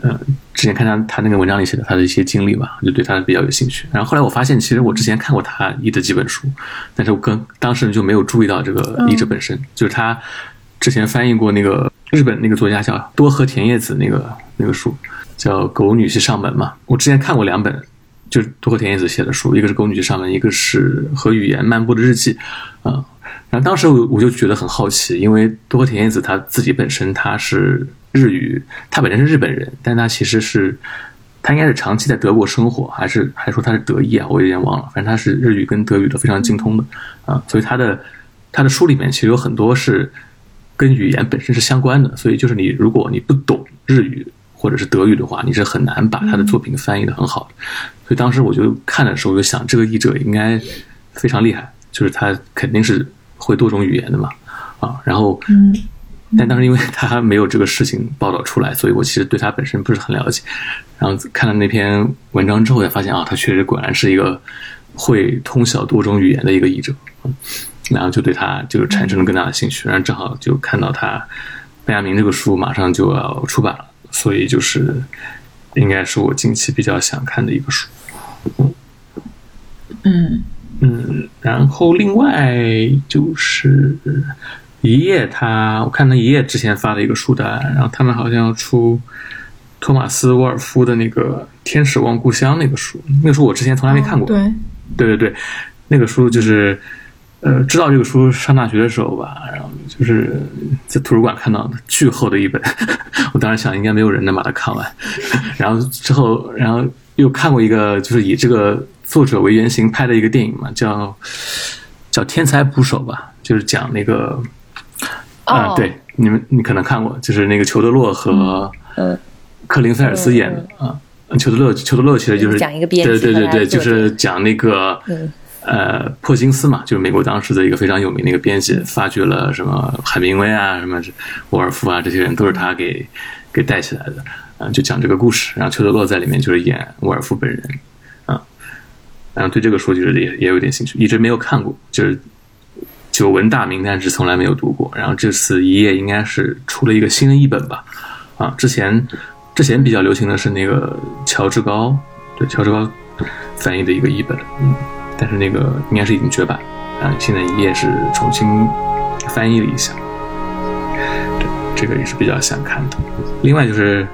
呃之前看他他那个文章里写的他的一些经历吧，就对他比较有兴趣。然后后来我发现，其实我之前看过他译的几本书，但是我跟当事人就没有注意到这个译者本身，就是他之前翻译过那个日本那个作家叫多和田叶子那个那个书，叫《狗女婿上门》嘛。我之前看过两本，就是多和田叶子写的书，一个是《狗女婿上门》，一个是《和语言漫步的日记》啊、然后当时我我就觉得很好奇，因为多和田叶子他自己本身他是日语，他本身是日本人，但他其实是他应该是长期在德国生活，还是还说他是德裔啊？我有点忘了，反正他是日语跟德语都非常精通的啊，所以他的他的书里面其实有很多是跟语言本身是相关的，所以就是你如果你不懂日语或者是德语的话，你是很难把他的作品翻译的很好的。所以当时我就看的时候，我就想这个译者应该非常厉害，就是他肯定是会多种语言的嘛，啊，然后，嗯，但当时因为他没有这个事情报道出来，所以我其实对他本身不是很了解。然后看了那篇文章之后，才发现啊，他确实果然是一个会通晓多种语言的一个译者。嗯然后就对他就产生了更大的兴趣，然后正好就看到他贝亚明这个书马上就要出版了，所以就是应该是我近期比较想看的一个书。嗯嗯，然后另外就是一页他，我看他一页之前发了一个书单，然后他们好像要出托马斯沃尔夫的那个《天使望故乡》那个书，那个书我之前从来没看过。对，对对对，那个书就是，呃，知道这个书上大学的时候吧，然后就是在图书馆看到的巨厚的一本，我当时想应该没有人能把它看完，然后之后，然后又看过一个就是以这个作者为原型拍的一个电影嘛，叫叫《天才捕手》吧，就是讲那个，啊、哦。对，你们你可能看过，就是那个裘德洛和嗯克林菲尔斯演的啊。裘德洛，裘德洛其实就是讲一个编辑对对对对，就是讲那个嗯呃，珀金斯嘛，就是美国当时的一个非常有名的一个编辑，发掘了什么海明威啊、什么沃尔夫啊这些人，都是他给给带起来的。嗯、就讲这个故事，然后裘德洛在里面就是演沃尔夫本人，啊、然后对这个书就是也也有点兴趣，一直没有看过，就是久闻大名，但是从来没有读过。然后这次一页应该是出了一个新的译本吧，啊，之前之前比较流行的是那个乔治高，对乔治高翻译的一个译本，嗯，但是那个应该是已经绝版，啊，现在一页是重新翻译了一下，对，这个也是比较想看的。另外就是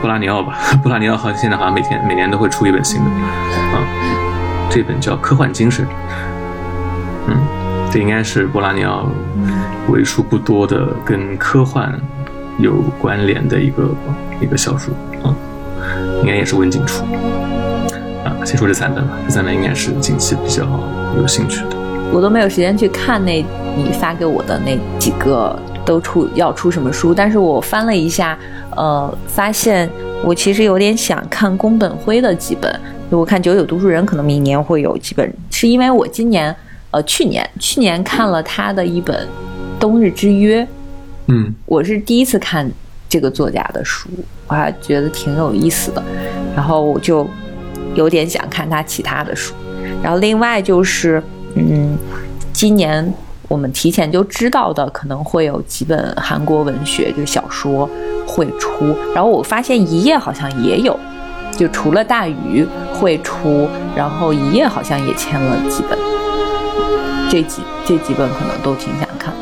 波拉尼奥吧，波拉尼奥好像现在好像每天每年都会出一本新的，啊，这本叫《科幻精神》，嗯，这应该是波拉尼奥为数不多的跟科幻有关联的一个一个小说啊，应该也是温景出啊。先说这三本吧，这三本应该是近期比较有兴趣的。我都没有时间去看那你发给我的那几个都出要出什么书，但是我翻了一下，呃，发现我其实有点想看宫本辉的几本。我看九九读书人可能明年会有几本，是因为我今年呃去年去年看了他的一本《冬日之约》，嗯我是第一次看这个作家的书，我还觉得挺有意思的，然后我就有点想看他其他的书。然后另外就是，嗯，今年我们提前就知道的可能会有几本韩国文学，就小说会出。然后我发现一页好像也有，就除了大鱼会出，然后一页好像也签了几本，这几这几本可能都挺想看。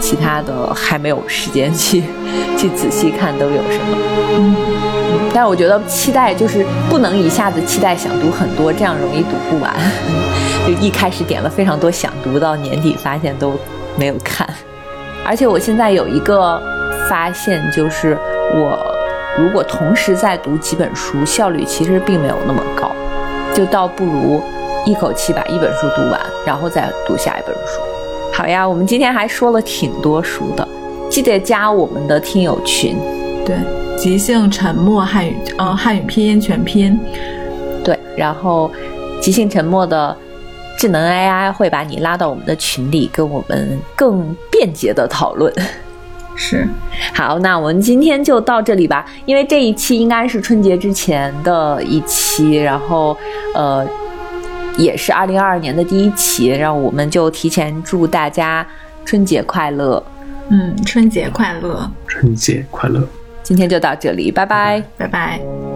其他的还没有时间去去仔细看都有什么。但是我觉得期待就是不能一下子期待想读很多，这样容易读不完。就一开始点了非常多想读，到年底发现都没有看。而且我现在有一个发现，就是我如果同时在读几本书，效率其实并没有那么高，就倒不如一口气把一本书读完，然后再读下一本书。好呀，我们今天还说了挺多书的，记得加我们的听友群。对，即兴沉默汉语，呃，汉语拼音全拼。对，然后即兴沉默的智能 AI 会把你拉到我们的群里，跟我们更便捷的讨论。是，好，那我们今天就到这里吧，因为这一期应该是春节之前的一期，然后呃，也是二零二二年的第一期，让我们就提前祝大家春节快乐。嗯，春节快乐，春节快乐！今天就到这里，拜拜。拜拜。